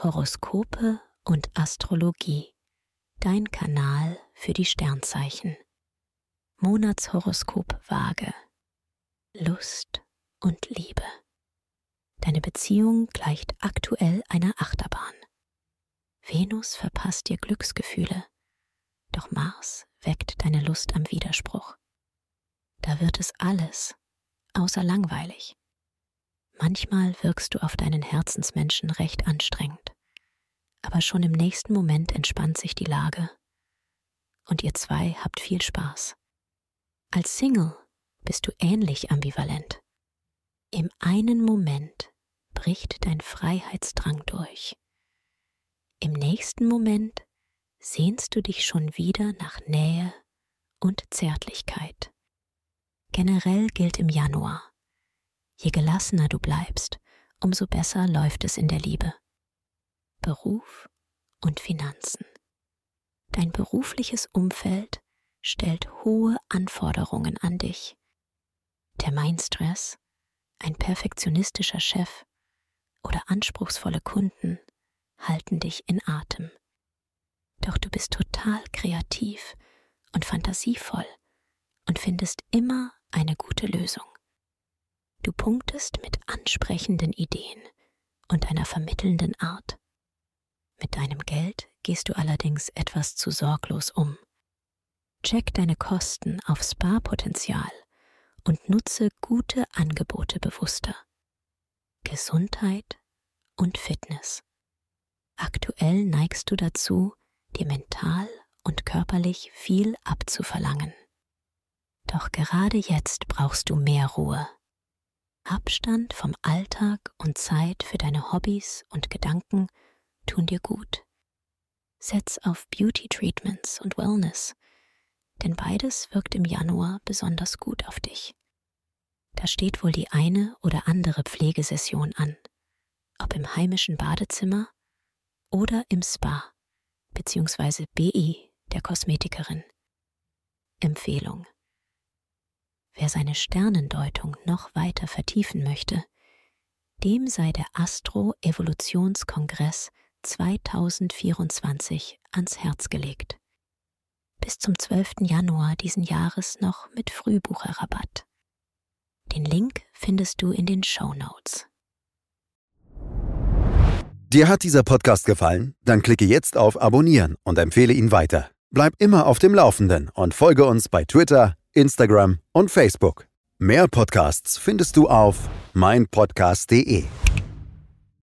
Horoskope und Astrologie. Dein Kanal für die Sternzeichen. Monatshoroskop Waage. Lust und Liebe. Deine Beziehung gleicht aktuell einer Achterbahn. Venus verpasst dir Glücksgefühle, doch Mars weckt deine Lust am Widerspruch. Da wird es alles außer langweilig. Manchmal wirkst du auf deinen Herzensmenschen recht anstrengend, aber schon im nächsten Moment entspannt sich die Lage und ihr zwei habt viel Spaß. Als Single bist du ähnlich ambivalent. Im einen Moment bricht dein Freiheitsdrang durch. Im nächsten Moment sehnst du dich schon wieder nach Nähe und Zärtlichkeit. Generell gilt im Januar, Je gelassener du bleibst, umso besser läuft es in der Liebe. Beruf und Finanzen. Dein berufliches Umfeld stellt hohe Anforderungen an dich. Der Mindstress, ein perfektionistischer Chef oder anspruchsvolle Kunden halten dich in Atem. Doch du bist total kreativ und fantasievoll und findest immer eine gute Lösung. Du punktest mit ansprechenden Ideen und einer vermittelnden Art. Mit deinem Geld gehst du allerdings etwas zu sorglos um. Check deine Kosten auf Sparpotenzial und nutze gute Angebote bewusster. Gesundheit und Fitness. Aktuell neigst du dazu, dir mental und körperlich viel abzuverlangen. Doch gerade jetzt brauchst du mehr Ruhe. Abstand vom Alltag und Zeit für deine Hobbys und Gedanken tun dir gut. Setz auf Beauty Treatments und Wellness, denn beides wirkt im Januar besonders gut auf dich. Da steht wohl die eine oder andere Pflegesession an, ob im heimischen Badezimmer oder im Spa bzw. BI der Kosmetikerin. Empfehlung Wer seine Sternendeutung noch weiter vertiefen möchte, dem sei der Astro-Evolutionskongress 2024 ans Herz gelegt. Bis zum 12. Januar diesen Jahres noch mit Frühbucherrabatt. Den Link findest du in den Show Notes. Dir hat dieser Podcast gefallen? Dann klicke jetzt auf Abonnieren und empfehle ihn weiter. Bleib immer auf dem Laufenden und folge uns bei Twitter, Instagram und Facebook. Mehr Podcasts findest du auf meinpodcast.de.